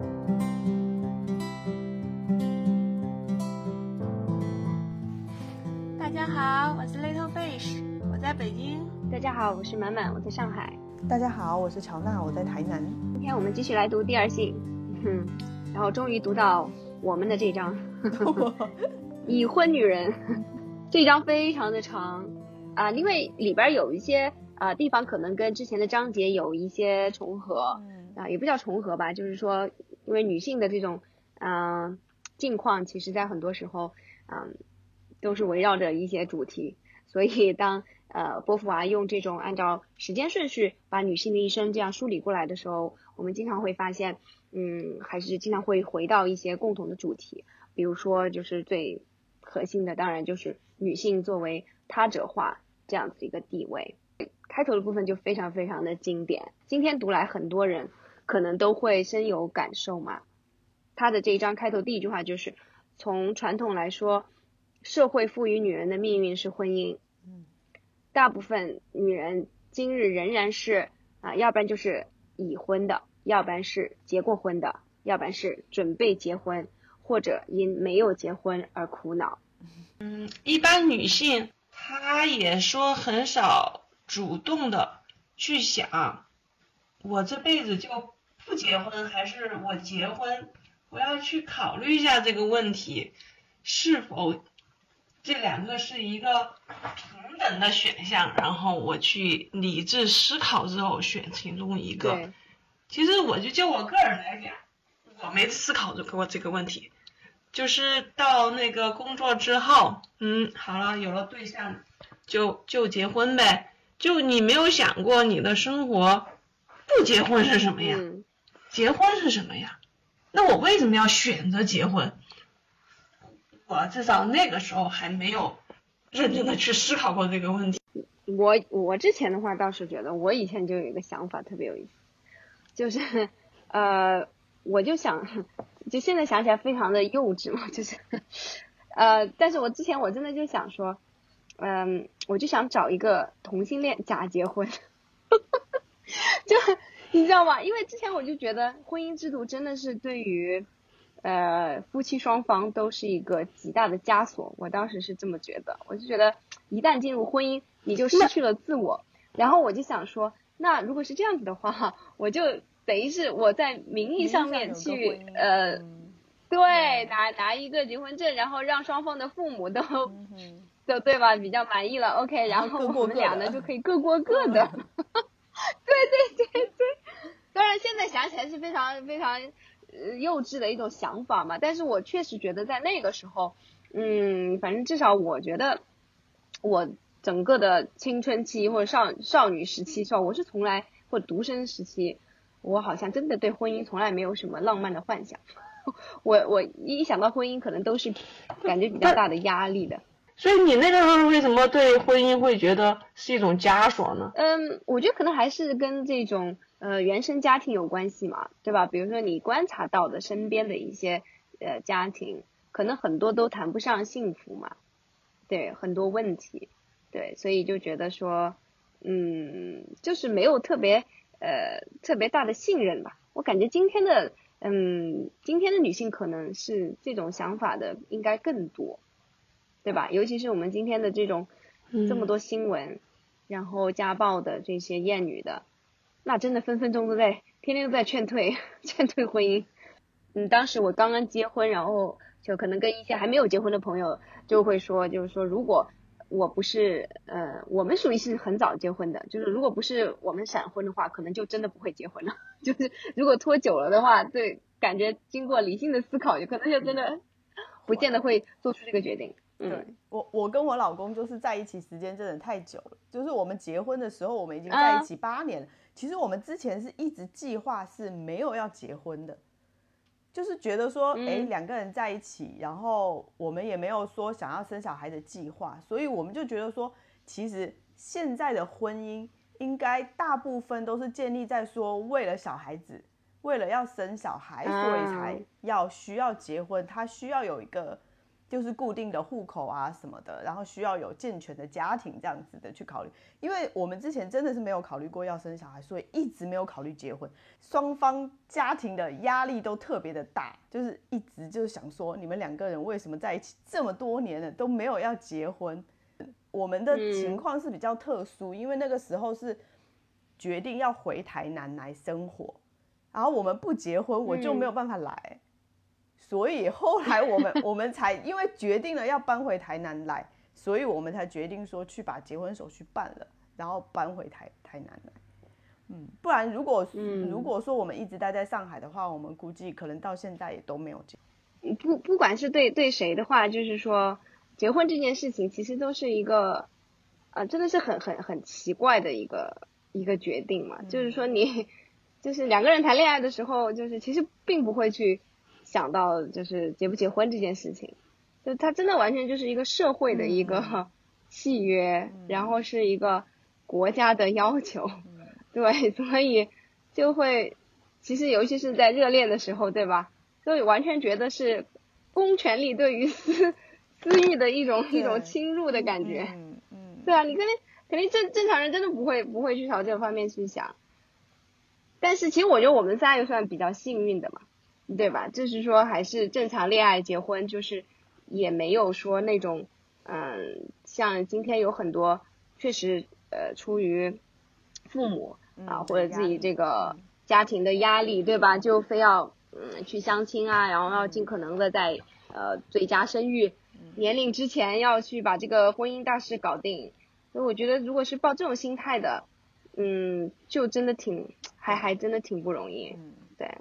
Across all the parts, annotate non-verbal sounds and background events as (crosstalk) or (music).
大家好，我是 Little Fish，我在北京。大家好，我是满满，我在上海。大家好，我是乔娜，我在台南。今天我们继续来读第二信，哼，(laughs) 然后终于读到我们的这张，(laughs) 已婚女人，(laughs) 这章非常的长啊，因为里边有一些啊地方可能跟之前的章节有一些重合啊，也不叫重合吧，就是说，因为女性的这种嗯境况，其实在很多时候嗯都是围绕着一些主题，所以当呃波伏娃用这种按照时间顺序把女性的一生这样梳理过来的时候，我们经常会发现，嗯，还是经常会回到一些共同的主题，比如说就是最核心的，当然就是女性作为他者化这样子一个地位。开头的部分就非常非常的经典，今天读来很多人可能都会深有感受嘛。他的这一章开头第一句话就是从传统来说，社会赋予女人的命运是婚姻。大部分女人今日仍然是啊，要不然就是已婚的，要不然是结过婚的，要不然是准备结婚，或者因没有结婚而苦恼。嗯，一般女性她也说很少主动的去想，我这辈子就不结婚，还是我结婚？我要去考虑一下这个问题，是否这两个是一个平等的选项，然后我去理智思考之后选其中一个。其实我就就我个人来讲，我没思考过这个问题，就是到那个工作之后，嗯，好了，有了对象，就就结婚呗。就你没有想过你的生活不结婚是什么呀？结婚是什么呀？那我为什么要选择结婚？我至少那个时候还没有认真的去思考过这个问题。我我之前的话倒是觉得，我以前就有一个想法特别有意思，就是呃，我就想，就现在想起来非常的幼稚嘛，(laughs) 就是呃，但是我之前我真的就想说，嗯，我就想找一个同性恋假结婚，(laughs) 就 (laughs) 你知道吗？因为之前我就觉得婚姻制度真的是对于呃夫妻双方都是一个极大的枷锁，我当时是这么觉得，我就觉得一旦进入婚姻，你就失去了自我。然后我就想说，那如果是这样子的话，我就等于是我在名义上面去呃，对，拿拿一个结婚证，然后让双方的父母都都对吧比较满意了，OK，(laughs) 然后我们俩呢就 (laughs) 可以各过各的。对对对对，当然现在想起来是非常非常呃幼稚的一种想法嘛，但是我确实觉得在那个时候，嗯，反正至少我觉得我整个的青春期或者少少女时期，是吧？我是从来或者独生时期，我好像真的对婚姻从来没有什么浪漫的幻想。(laughs) 我我一想到婚姻，可能都是感觉比较大的压力的。所以你那个时候为什么对婚姻会觉得是一种枷锁呢？嗯，我觉得可能还是跟这种呃原生家庭有关系嘛，对吧？比如说你观察到的身边的一些呃家庭，可能很多都谈不上幸福嘛，对，很多问题，对，所以就觉得说，嗯，就是没有特别呃特别大的信任吧。我感觉今天的嗯今天的女性可能是这种想法的应该更多。对吧？尤其是我们今天的这种这么多新闻，然后家暴的这些厌女的，那真的分分钟都在天天都在劝退 (laughs) 劝退婚姻。嗯，当时我刚刚结婚，然后就可能跟一些还没有结婚的朋友就会说，就是说如果我不是呃，我们属于是很早结婚的，就是如果不是我们闪婚的话，可能就真的不会结婚了。(laughs) 就是如果拖久了的话，对，感觉经过理性的思考，就可能就真的不见得会做出这个决定。对我，我跟我老公就是在一起时间真的太久了。就是我们结婚的时候，我们已经在一起八年了。其实我们之前是一直计划是没有要结婚的，就是觉得说，哎，两个人在一起，然后我们也没有说想要生小孩的计划，所以我们就觉得说，其实现在的婚姻应该大部分都是建立在说为了小孩子，为了要生小孩，所以才要需要结婚，他需要有一个。就是固定的户口啊什么的，然后需要有健全的家庭这样子的去考虑。因为我们之前真的是没有考虑过要生小孩，所以一直没有考虑结婚。双方家庭的压力都特别的大，就是一直就是想说，你们两个人为什么在一起这么多年了都没有要结婚？我们的情况是比较特殊，因为那个时候是决定要回台南来生活，然后我们不结婚，我就没有办法来。所以后来我们我们才因为决定了要搬回台南来，所以我们才决定说去把结婚手续办了，然后搬回台台南来。嗯，不然如果嗯如果说我们一直待在上海的话，我们估计可能到现在也都没有结。不不管是对对谁的话，就是说结婚这件事情其实都是一个，呃，真的是很很很奇怪的一个一个决定嘛。就是说你 (laughs) 就是两个人谈恋爱的时候，就是其实并不会去。想到就是结不结婚这件事情，就它真的完全就是一个社会的一个契约，然后是一个国家的要求，(laughs) 对，所以就会其实尤其是在热恋的时候，对吧？所以完全觉得是公权力对于私私欲的一种一种侵入的感觉，嗯嗯，对啊，你肯定肯定正正常人真的不会不会去朝这个方面去想，但是其实我觉得我们仨也算比较幸运的嘛。对吧？就是说，还是正常恋爱结婚，就是也没有说那种，嗯，像今天有很多确实呃出于父母啊或者自己这个家庭的压力，对吧？就非要嗯去相亲啊，然后要尽可能的在呃最佳生育年龄之前要去把这个婚姻大事搞定。所以我觉得，如果是抱这种心态的，嗯，就真的挺还还真的挺不容易，对。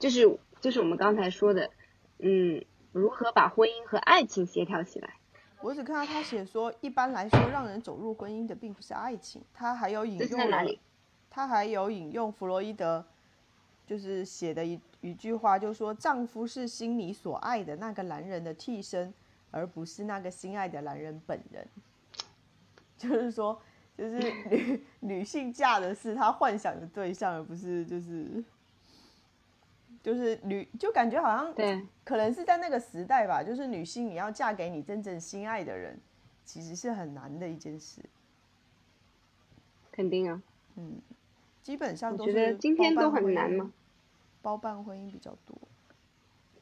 就是就是我们刚才说的，嗯，如何把婚姻和爱情协调起来？我只看到他写说，一般来说，让人走入婚姻的并不是爱情。他还有引用了，他还有引用弗洛伊德，就是写的一一句话，就说丈夫是心里所爱的那个男人的替身，而不是那个心爱的男人本人。(laughs) 就是说，就是女 (laughs) 女性嫁的是她幻想的对象，而不是就是。就是女，就感觉好像对，可能是在那个时代吧。就是女性，你要嫁给你真正心爱的人，其实是很难的一件事。肯定啊，嗯，基本上都是今天都很难吗？包办婚姻比较多。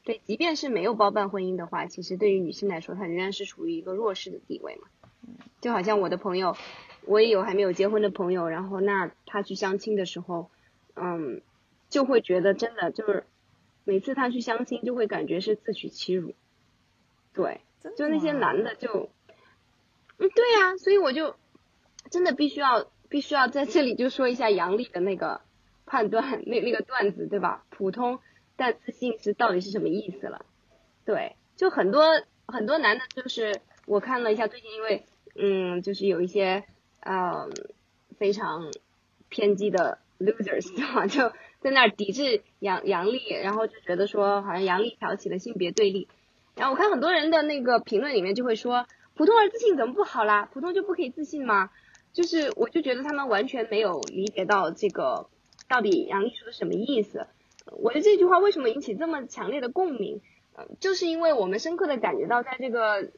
对，即便是没有包办婚姻的话，其实对于女性来说，她仍然是处于一个弱势的地位嘛。就好像我的朋友，我也有还没有结婚的朋友，然后那他去相亲的时候，嗯。就会觉得真的就是，每次他去相亲就会感觉是自取其辱，对，就那些男的就，嗯，对呀，所以我就真的必须要必须要在这里就说一下杨笠的那个判断那那个段子对吧？普通但自信是到底是什么意思了？对，就很多很多男的就是我看了一下最近因为嗯就是有一些嗯非常偏激的 losers 对吧？就在那儿抵制杨杨丽，然后就觉得说好像杨丽挑起了性别对立，然后我看很多人的那个评论里面就会说普通而自信怎么不好啦？普通就不可以自信吗？就是我就觉得他们完全没有理解到这个到底杨丽说的什么意思。我的这句话为什么引起这么强烈的共鸣？呃，就是因为我们深刻的感觉到在这个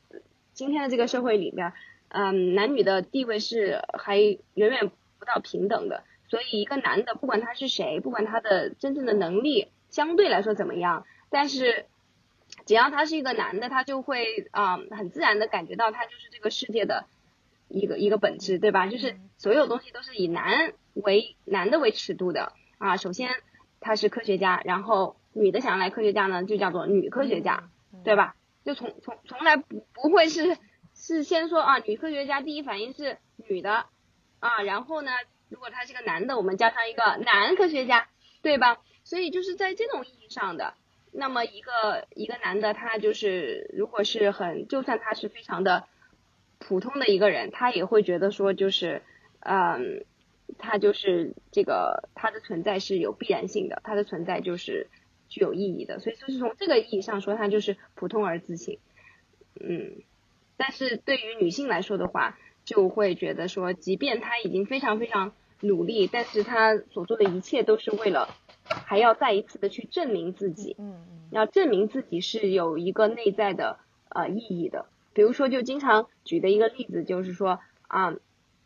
今天的这个社会里边，嗯，男女的地位是还远远不到平等的。所以，一个男的，不管他是谁，不管他的真正的能力相对来说怎么样，但是只要他是一个男的，他就会啊，很自然的感觉到他就是这个世界的一个一个本质，对吧？就是所有东西都是以男为男的为尺度的啊。首先他是科学家，然后女的想要来科学家呢，就叫做女科学家，对吧？就从从从来不不会是是先说啊，女科学家第一反应是女的啊，然后呢？如果他是个男的，我们加上一个男科学家，对吧？所以就是在这种意义上的，那么一个一个男的，他就是如果是很，就算他是非常的普通的一个人，他也会觉得说，就是，嗯，他就是这个他的存在是有必然性的，他的存在就是具有意义的，所以就是从这个意义上说，他就是普通而自信，嗯，但是对于女性来说的话，就会觉得说，即便他已经非常非常。努力，但是他所做的一切都是为了，还要再一次的去证明自己，嗯，要证明自己是有一个内在的呃意义的。比如说，就经常举的一个例子就是说啊，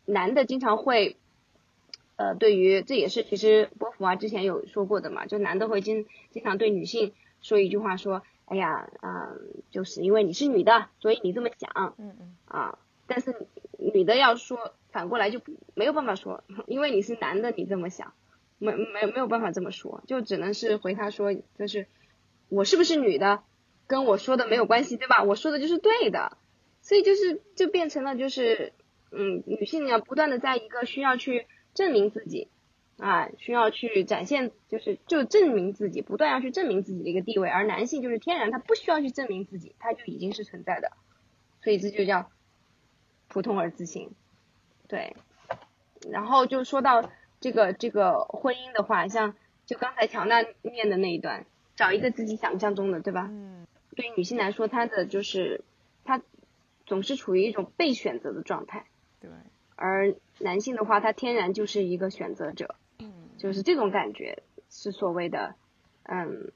男的经常会，呃，对于这也是其实波伏娃之前有说过的嘛，就男的会经经常对女性说一句话说，哎呀，嗯，就是因为你是女的，所以你这么想，嗯嗯，啊，但是女的要说反过来就没有办法说，(laughs) 因为你是男的，你这么想，没没没有办法这么说，就只能是回他说，就是我是不是女的，跟我说的没有关系，对吧？我说的就是对的，所以就是就变成了就是，嗯，女性要不断的在一个需要去证明自己，啊，需要去展现，就是就证明自己，不断要去证明自己的一个地位，而男性就是天然他不需要去证明自己，他就已经是存在的，所以这就叫普通而自信，对。然后就说到这个这个婚姻的话，像就刚才乔娜念的那一段，找一个自己想象中的，对吧？嗯，对于女性来说，她的就是她总是处于一种被选择的状态，对，而男性的话，他天然就是一个选择者，嗯，就是这种感觉是所谓的嗯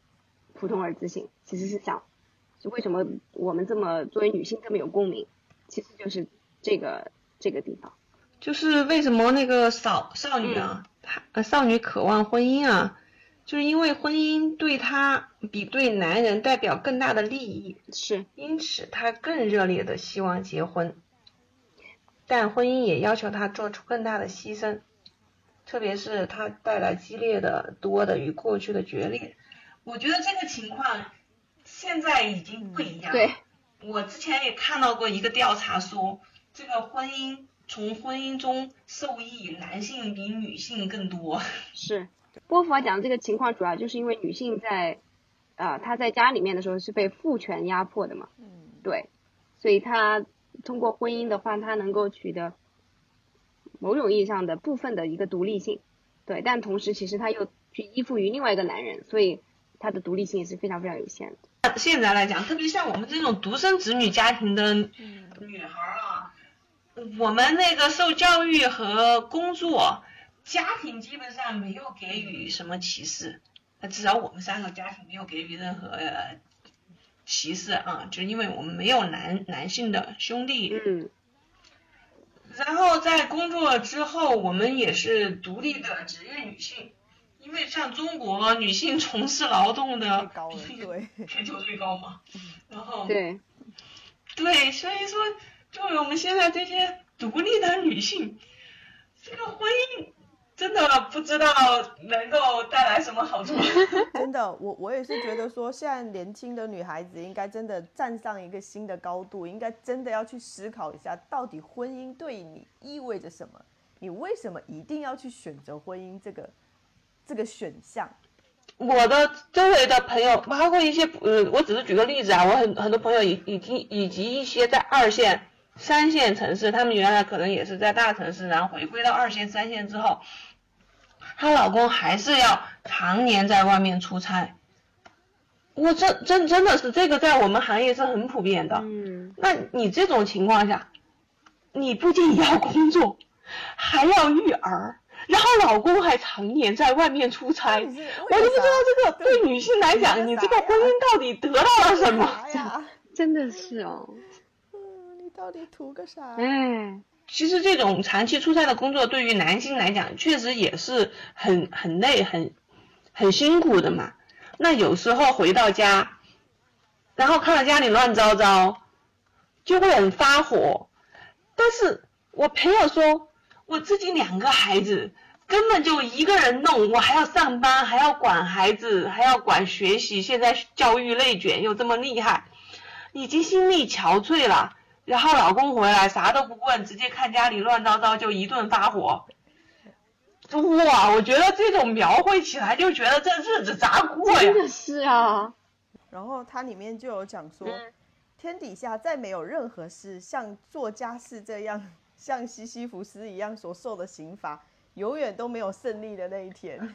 普通而自信。其实是想，就为什么我们这么作为女性这么有共鸣，其实就是这个这个地方。就是为什么那个少少女啊，她呃少女渴望婚姻啊，就是因为婚姻对她比对男人代表更大的利益，是，因此她更热烈的希望结婚，但婚姻也要求她做出更大的牺牲，特别是它带来激烈的多的与过去的决裂。我觉得这个情况现在已经不一样了。对，我之前也看到过一个调查说，这个婚姻从婚姻中受益男性比女性更多。是。波伏娃讲的这个情况，主要就是因为女性在，呃，她在家里面的时候是被父权压迫的嘛，嗯，对，所以她通过婚姻的话，她能够取得某种意义上的部分的一个独立性，对，但同时其实她又去依附于另外一个男人，所以她的独立性也是非常非常有限的。现在来讲，特别像我们这种独生子女家庭的女孩儿啊，我们那个受教育和工作，家庭基本上没有给予什么歧视，呃至少我们三个家庭没有给予任何呃歧视啊，就因为我们没有男男性的兄弟，嗯，然后在工作之后，我们也是独立的职业女性，因为像中国女性从事劳动太的高了，(laughs) 对，全球最高嘛，然后对，对，所以说，作为我们现在这些独立的女性，这个婚姻真的不知道能够带来什么好处。(laughs) 真的，我我也是觉得说，现在年轻的女孩子应该真的站上一个新的高度，应该真的要去思考一下，到底婚姻对你意味着什么？你为什么一定要去选择婚姻这个这个选项？我的周围的朋友，包括一些呃，我只是举个例子啊，我很很多朋友已已经以及一些在二线、三线城市，他们原来可能也是在大城市，然后回归到二线、三线之后，她老公还是要常年在外面出差。我真真真的是这个在我们行业是很普遍的。嗯，那你这种情况下，你不仅要工作，还要育儿，然后老公还常年在外面出差，我就不知道这个对女性来讲，你这个婚姻到底得到了什么？呀？(laughs) 真的是哦，嗯，到底图个啥？哎，其实这种长期出差的工作，对于男性来讲，确实也是很很累、很很辛苦的嘛。那有时候回到家，然后看到家里乱糟糟，就会很发火。但是我朋友说，我自己两个孩子根本就一个人弄，我还要上班，还要管孩子，还要管学习，现在教育内卷又这么厉害，已经心力憔悴了。然后老公回来啥都不问，直接看家里乱糟糟就一顿发火。哇，我觉得这种描绘起来就觉得这日子咋过呀真？的是啊，然后它里面就有讲说，嗯天底下再没有任何事像做家事这样，像西西弗斯一样所受的刑罚，永远都没有胜利的那一天。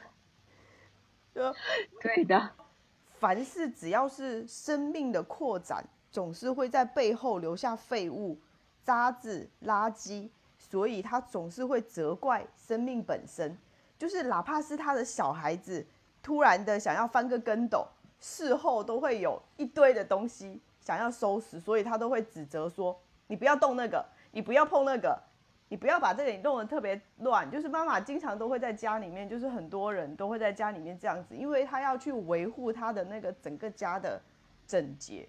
就对的，凡事只要是生命的扩展，总是会在背后留下废物、渣子、垃圾，所以他总是会责怪生命本身。就是哪怕是他的小孩子突然的想要翻个跟斗，事后都会有一堆的东西想要收拾，所以他都会指责说：“你不要动那个，你不要碰那个，你不要把这里弄得特别乱。”就是妈妈经常都会在家里面，就是很多人都会在家里面这样子，因为他要去维护他的那个整个家的整洁。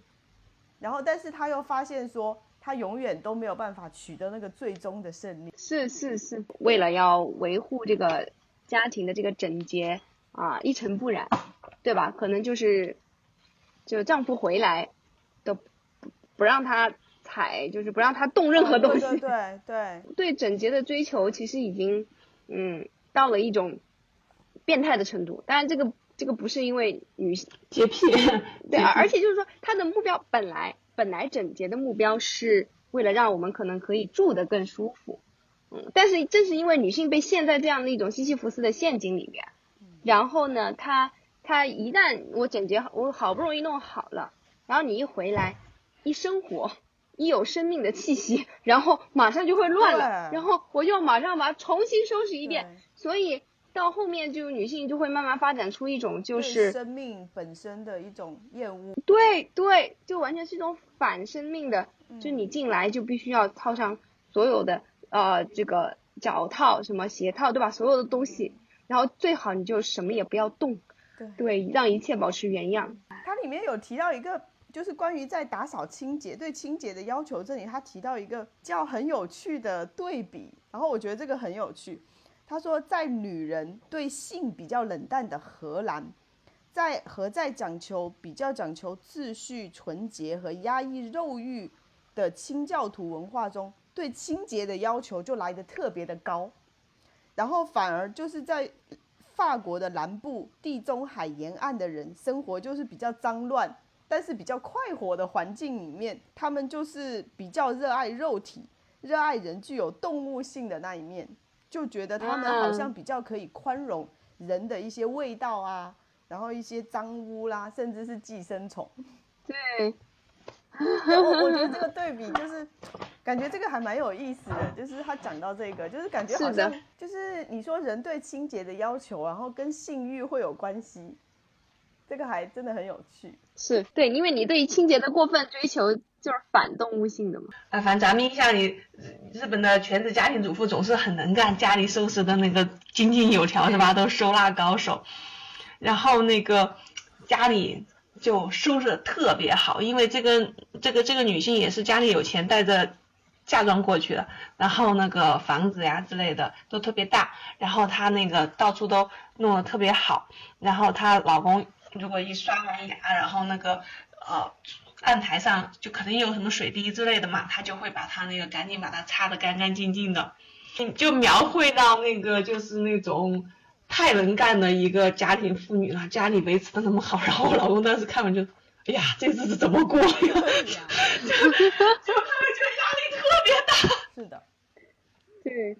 然后，但是他又发现说，他永远都没有办法取得那个最终的胜利。是是是，为了要维护这个家庭的这个整洁啊，一尘不染，对吧？可能就是，就丈夫回来都不不让他踩，就是不让他动任何东西。对对对 (laughs) 对整洁的追求其实已经，嗯，到了一种变态的程度。当然，这个这个不是因为女性 (laughs) 洁癖，(laughs) 对，而而且就是说，他的目标本来本来整洁的目标是为了让我们可能可以住得更舒服，嗯，但是正是因为女性被陷在这样的一种西西弗斯的陷阱里面，然后呢，她她一旦我整洁，我好不容易弄好了，然后你一回来，一生活。一有生命的气息，然后马上就会乱了，然后我就马上把它重新收拾一遍，所以到后面就女性就会慢慢发展出一种就是生命本身的一种厌恶。对对，就完全是一种反生命的，就嗯你进来就必须要套上所有的呃这个脚套、什么鞋套，对吧？所有的东西，然后最好你就什么也不要动，对对，让一切保持原样。它里面有提到一个，就是关于在打扫清洁对清洁的要求，这里他提到一个叫很有趣的对比，然后我觉得这个很有趣。他说，在女人对性比较冷淡的荷兰，在和在讲求比较讲求秩序、纯洁和压抑肉欲的清教徒文化中，对清洁的要求就来得特别的高，然后反而就是在法国的南部地中海沿岸的人生活就是比较脏乱，但是比较快活的环境里面，他们就是比较热爱肉体，热爱人具有动物性的那一面，就觉得他们好像比较可以宽容人的一些味道啊，然后一些脏污啦，甚至是寄生虫。对，我我觉得这个 (laughs) 对比就是，感觉这个还蛮有意思的，就是他讲到这个，就是感觉好像就是你说人对清洁的要求，然后跟性欲会有关系，这个还真的很有趣。是对，因为你对清洁的过分追求就是反动物性的嘛。啊，反正咱们印象里，日本的全职家庭主妇总是很能干，家里收拾的那个井井有条，是吧？都收纳高手。然后那个家里就收拾的特别好，因为这个这个这个女性也是家里有钱，带着嫁妆过去的，然后那个房子呀之类的都特别大，然后她那个到处都弄得特别好，然后她老公如果一刷完牙，然后那个呃案台上就肯定有什么水滴之类的嘛，他就会把它那个赶紧把它擦得干干净净的，嗯就描绘到那个就是那种。太能干的一个家庭妇女了，家里维持的那么好，然后我老公当时看完就，哎呀，这日子怎么过 (laughs) 呀？就就他们觉得压力特别大。是的，对，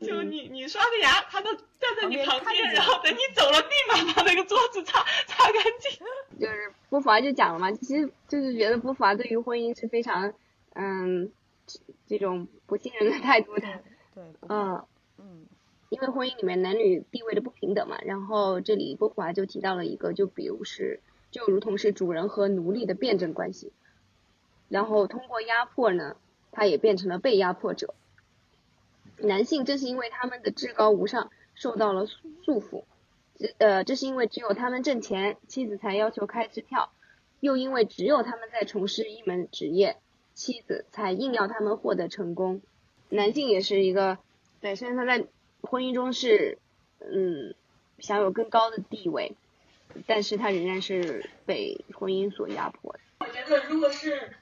就你你刷个牙，他都站在你旁边，旁边然后等你走了，立马把那个桌子擦擦干净。(laughs) 就是波伏娃就讲了嘛，其实就是觉得波伏娃对于婚姻是非常嗯这这种不信任的态度的。对，嗯，嗯因为婚姻里面男女地位的不平等嘛，然后这里波伏娃就提到了一个，就比如是就如同是主人和奴隶的辩证关系，然后通过压迫呢，他也变成了被压迫者。男性正是因为他们的至高无上受到了束缚，这呃这是因为只有他们挣钱，妻子才要求开支票，又因为只有他们在从事一门职业，妻子才硬要他们获得成功。男性也是一个，对，虽然他在婚姻中是嗯享有更高的地位，但是他仍然是被婚姻所压迫的。我觉得，如果是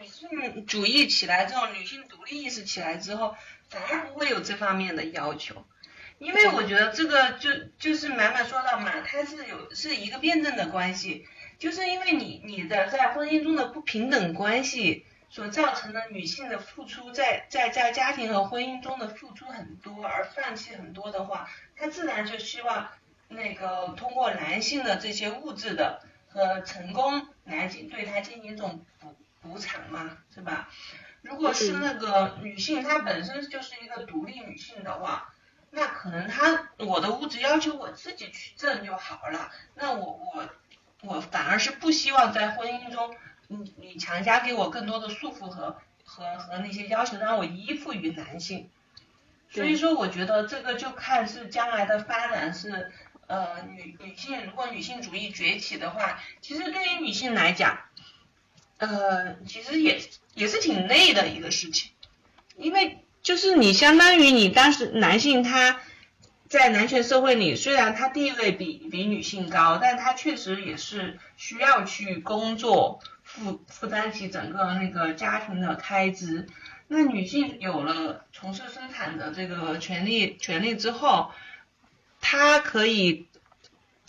女性主义起来之后，女性独立意识起来之后，反而不会有这方面的要求。因为我觉得这个就就是满满说到嘛，它是有是一个辩证的关系，就是因为你你的在婚姻中的不平等关系所造成的女性的付出在在在家庭和婚姻中的付出很多而放弃很多的话，她自然就希望那个通过男性的这些物质的和成功来进对她进行一种补补偿嘛，是吧？如果是那个女性她本身就是一个独立女性的话，那可能她我的物质要求我自己去挣就好了，那我我我反而是不希望在婚姻中你你强加给我更多的束缚和和和那些要求，让我依附于男性。所以说，我觉得这个就看是将来的发展是，呃，女女性如果女性主义崛起的话，其实对于女性来讲，呃，其实也也是挺累的一个事情，因为就是你相当于你当时男性他在男权社会里，虽然他地位比比女性高，但他确实也是需要去工作，负负担起整个那个家庭的开支。那女性有了从事生产的这个权利权利之后，她可以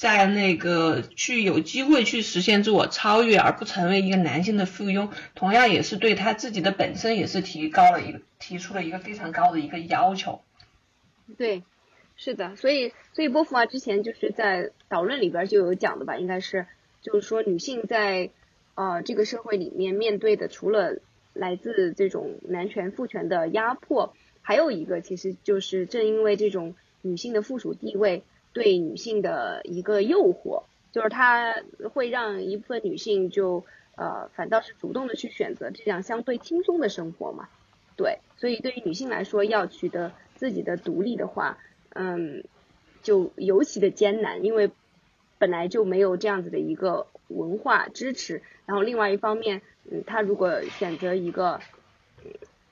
在那个去有机会去实现自我超越，而不成为一个男性的附庸，同样也是对他自己的本身也是提高了一个提出了一个非常高的一个要求。对，是的，所以所以波伏娃之前就是在导论里边就有讲的吧，应该是就是说女性在呃这个社会里面面对的除了来自这种男权父权的压迫，还有一个其实就是正因为这种女性的附属地位对女性的一个诱惑，就是它会让一部分女性就呃反倒是主动的去选择这样相对轻松的生活嘛，对，所以对于女性来说要取得自己的独立的话，嗯，就尤其的艰难，因为本来就没有这样子的一个文化支持，然后另外一方面。嗯，她如果选择一个，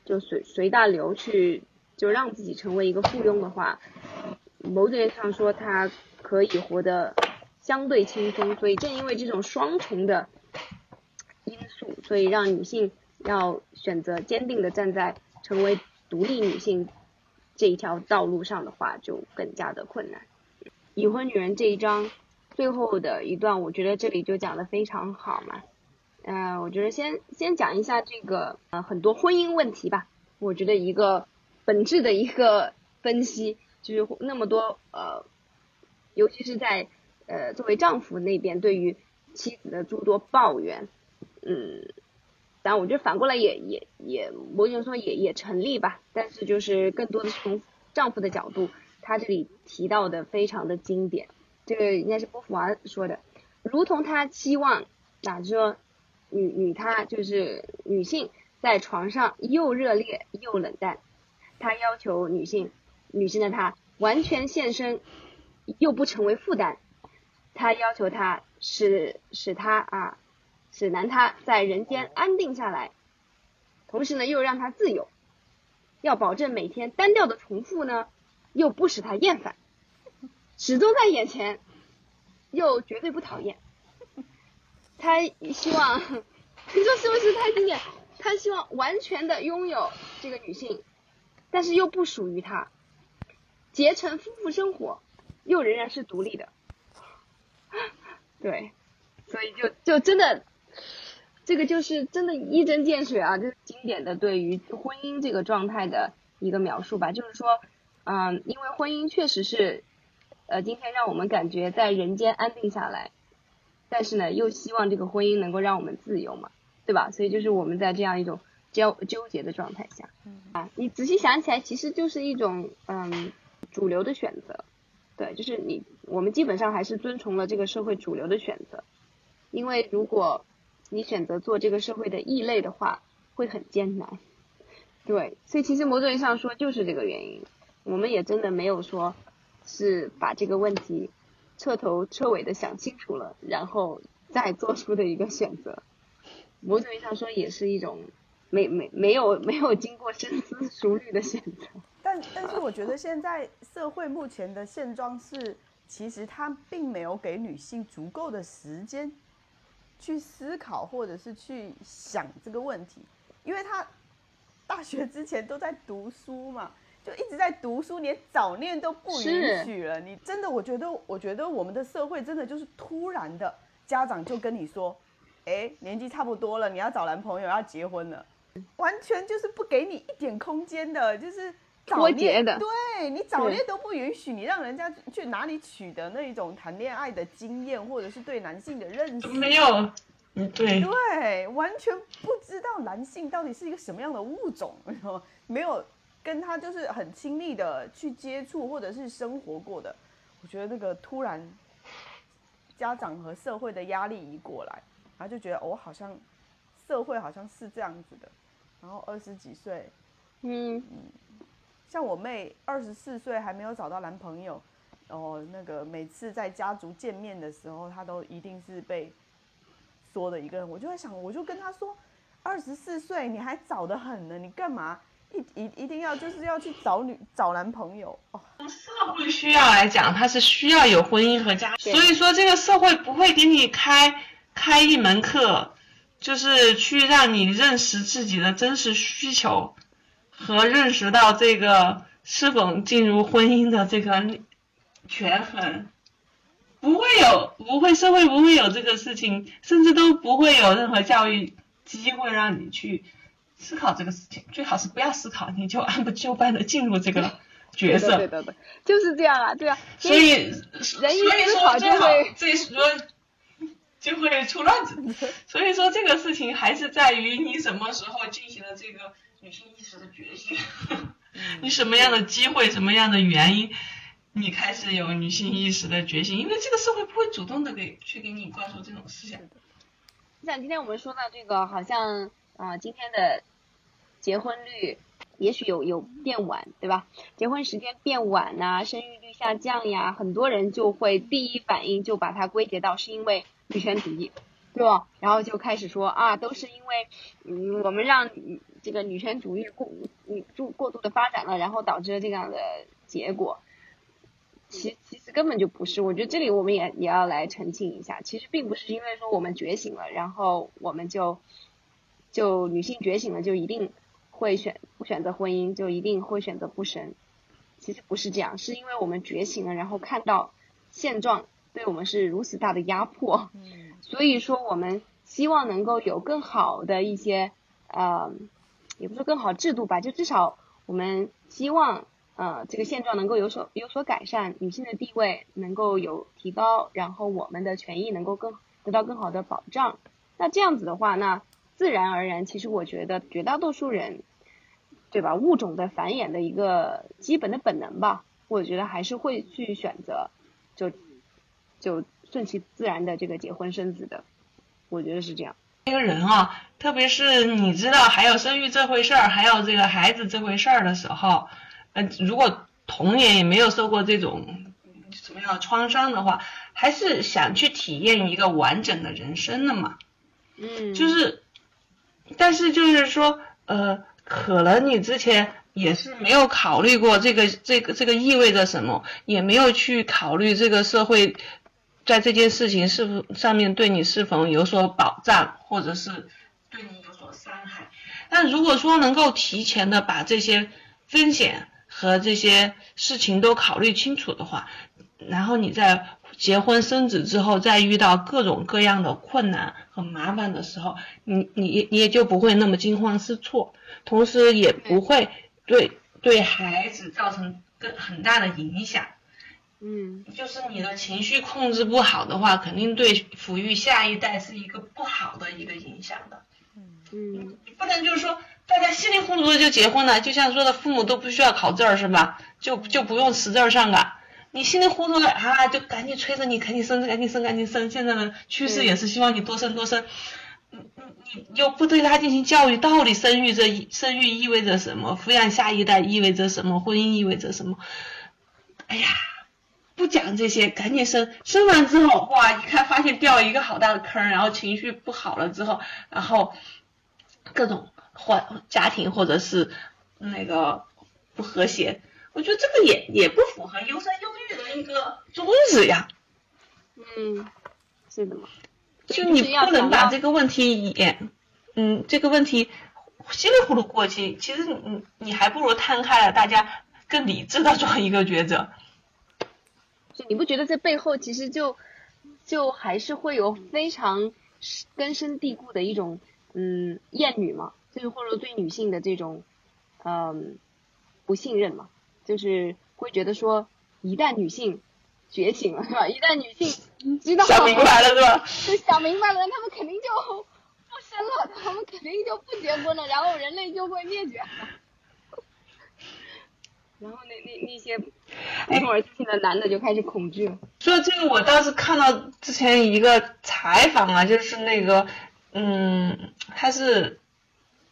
就随随大流去，就让自己成为一个附庸的话，某种意义上说，他可以活得相对轻松。所以正因为这种双重的因素，所以让女性要选择坚定的站在成为独立女性这一条道路上的话，就更加的困难。已婚女人这一章最后的一段，我觉得这里就讲的非常好嘛。嗯，我觉得先先讲一下这个呃很多婚姻问题吧。我觉得一个本质的一个分析，就是那么多呃，尤其是在呃作为丈夫那边对于妻子的诸多抱怨，嗯，但我觉得反过来也也也某种说也也成立吧。但是就是更多的是从丈夫的角度，他这里提到的非常的经典，这个应该是波伏娃说的，如同他期望，哪说。女女她就是女性在床上又热烈又冷淡，她要求女性女性的她完全献身又不成为负担，她要求她使使她啊使男他在人间安定下来，同时呢又让他自由，要保证每天单调的重复呢又不使他厌烦，始终在眼前又绝对不讨厌。他希望，(laughs) 你说是不是太经典？他希望完全的拥有这个女性，但是又不属于他，结成夫妇生活，又仍然是独立的。对，所以就就真的，这个就是真的一针见血啊！就是经典的对于婚姻这个状态的一个描述吧。就是说，嗯，因为婚姻确实是，呃，今天让我们感觉在人间安定下来。但是呢，又希望这个婚姻能够让我们自由嘛，对吧？所以就是我们在这样一种纠纠结的状态下，啊，你仔细想起来，其实就是一种嗯主流的选择，对，就是你我们基本上还是遵从了这个社会主流的选择，因为如果你选择做这个社会的异类的话，会很艰难，对，所以其实某种意义上说就是这个原因，我们也真的没有说是把这个问题。彻头彻尾的想清楚了，然后再做出的一个选择，某种意义上说也是一种没没没有没有经过深思熟虑的选择。(laughs) 但但是我觉得现在社会目前的现状是，其实他并没有给女性足够的时间去思考或者是去想这个问题，因为他大学之前都在读书嘛。就一直在读书，连早恋都不允许了。你真的，我觉得，我觉得我们的社会真的就是突然的，家长就跟你说，哎，年纪差不多了，你要找男朋友，要结婚了，完全就是不给你一点空间的，就是早恋的。对你早恋都不允许，你让人家去哪里取得那一种谈恋爱的经验，或者是对男性的认识？没有，嗯，对，对，完全不知道男性到底是一个什么样的物种，(laughs) 没有。跟他就是很亲密的去接触或者是生活过的，我觉得那个突然家长和社会的压力一过来，然后就觉得我好像社会好像是这样子的。然后二十几岁，嗯。像我妹二十四岁还没有找到男朋友，哦，那个每次在家族见面的时候，她都一定是被说的一个人。我就在想，我就跟她说，二十四岁你还早得很呢，你干嘛？一一一定要就是要去找女找男朋友。哦？从社会需要来讲，他是需要有婚姻和家，对。所以说这个社会不会给你开开一门课，就是去让你认识自己的真实需求和认识到这个是否进入婚姻的这个权衡。不会有，不会，社会不会有这个事情，甚至都不会有任何教育机会让你去思考这个事情。最好是不要思考，你就按部就班的进入这个角色。(laughs) 对的对的，就是这样啊，对啊。所以，人所以一思考就会，这说就会出乱子。所以说这个事情还是在于你什么时候进行了这个女性意识的觉醒，(laughs) 你什么样的机会，什么样的原因，你开始有女性意识的觉醒，因为这个社会不会主动的给去给你灌输这种思想。像今天我们说到这个，好像啊、今天的结婚率也许有有变晚，对吧？结婚时间变晚呐、生育率下降呀，很多人就会第一反应就把它归结到是因为女权主义，对吧？然后就开始说啊，都是因为嗯我们让这个女权主义过嗯过过度的发展了，然后导致了这样的结果。其其实根本就不是，我觉得这里我们也也要来澄清一下，其实并不是因为说我们觉醒了，然后我们就就女性觉醒了就一定会选不选择婚姻，就一定会选择不生。其实不是这样，是因为我们觉醒了，然后看到现状对我们是如此大的压迫，嗯 (laughs) 所以说我们希望能够有更好的一些呃，也不是说更好制度吧，就至少我们希望呃这个现状能够有所有所改善，女性的地位能够有提高，然后我们的权益能够更得到更好的保障。那这样子的话，那自然而然，其实我觉得绝大多数人，对吧？物种的繁衍的一个基本的本能吧，我觉得还是会去选择就就顺其自然的这个结婚生子的，我觉得是这样。一个人啊，特别是你知道还有生育这回事儿，还有这个孩子这回事儿的时候，呃，如果童年也没有受过这种什么样的创伤的话，还是想去体验一个完整的人生的嘛。嗯，就是，但是就是说，呃，可能你之前也是没有考虑过这个这个这个意味着什么，也没有去考虑这个社会在这件事情是否上面对你是否有所保障，或者是对你有所伤害。但如果说能够提前的把这些风险和这些事情都考虑清楚的话，然后你在结婚生子之后，再遇到各种各样的困难和麻烦的时候，你你你也就不会那么惊慌失措，同时也不会对对孩子造成更很大的影响。嗯就是你的情绪控制不好的话，肯定对抚育下一代是一个不好的一个影响的。嗯你不能就是说大家稀里糊涂的就结婚了，就像说的父母都不需要考证儿是吧？就就不用识字儿上岗。你稀里糊涂的啊，就赶紧催着你赶紧生，赶紧生，赶紧生。现在的趋势也是希望你多生多生。你你你又不对他进行教育，到底生育这一生育意味着什么？抚养下一代意味着什么？婚姻意味着什么？哎呀，不讲这些，赶紧生。生完之后，哇，一看发现掉一个好大的坑，然后情绪不好了之后，然后各种或家庭或者是那个不和谐，我觉得这个也也不符合优生优育的一个宗旨呀。嗯，是的嘛。就你不能把这个问题也，嗯，这个问题稀里糊涂过去。其实你你还不如摊开了，大家更理智的做一个抉择。就你不觉得这背后其实就就还是会有非常根深蒂固的一种嗯厌女嘛，就是或者说对女性的这种嗯不信任嘛，就是会觉得说一旦女性觉醒了是吧？一旦女性知道想明白了是吧？(laughs) 就想明白了，他们肯定就 (laughs) 不生了，他们肯定就不结婚了，然后人类就会灭绝了。然后那那那些普通而自信的男的就开始恐惧了。说这个，我倒是看到之前一个采访啊，就是那个嗯，他是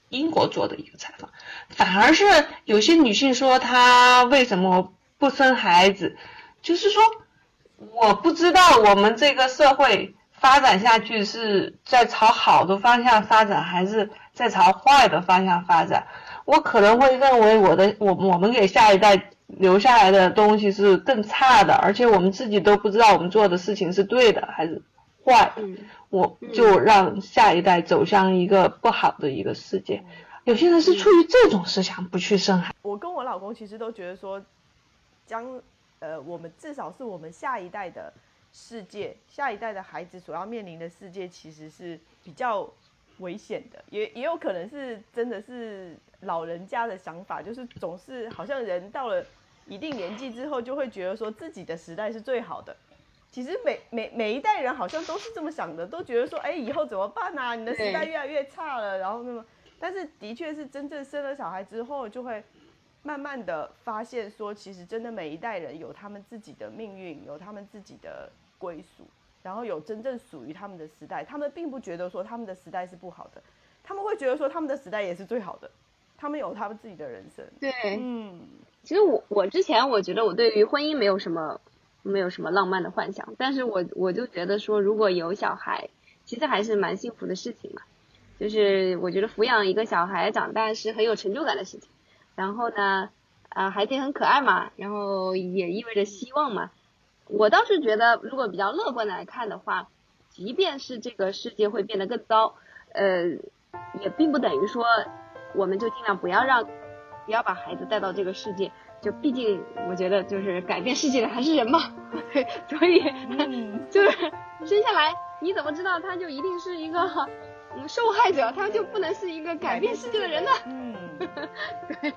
英国做的一个采访，反而是有些女性说她为什么不生孩子，就是说我不知道我们这个社会发展下去是在朝好的方向发展，还是在朝坏的方向发展。我可能会认为我的我我们给下一代留下来的东西是更差的，而且我们自己都不知道我们做的事情是对的还是坏。嗯我就让下一代走向一个不好的一个世界。有些人是出于这种思想不去生孩。我跟我老公其实都觉得说，将呃我们至少是我们下一代的世界，下一代的孩子所要面临的世界，其实是比较危险的，也也有可能是真的是老人家的想法，就是总是好像人到了一定年纪之后，就会觉得说自己的时代是最好的。其实每每每一代人好像都是这么想的，都觉得说，哎，以后怎么办啊？你的时代越来越差了，然后那么，但是的确是真正生了小孩之后，就会慢慢的发现说，其实真的每一代人有他们自己的命运，有他们自己的归属，然后有真正属于他们的时代。他们并不觉得说他们的时代是不好的，他们会觉得说他们的时代也是最好的，他们有他们自己的人生。对，嗯，其实我我之前我觉得我对于婚姻没有什么没有什么浪漫的幻想，但是我我就觉得说如果有小孩，其实还是蛮幸福的事情嘛。就是我觉得抚养一个小孩长大是很有成就感的事情，然后呢，啊、孩子也很可爱嘛，然后也意味着希望嘛。我倒是觉得，如果比较乐观的来看的话，即便是这个世界会变得更糟，呃，也并不等于说我们就尽量不要让不要把孩子带到这个世界。就毕竟我觉得就是改变世界的还是人嘛，(laughs) 所以嗯 (laughs) 就是生下来你怎么知道他就一定是一个嗯受害者，他就不能是一个改变世界的人呢？(laughs) 嗯，对。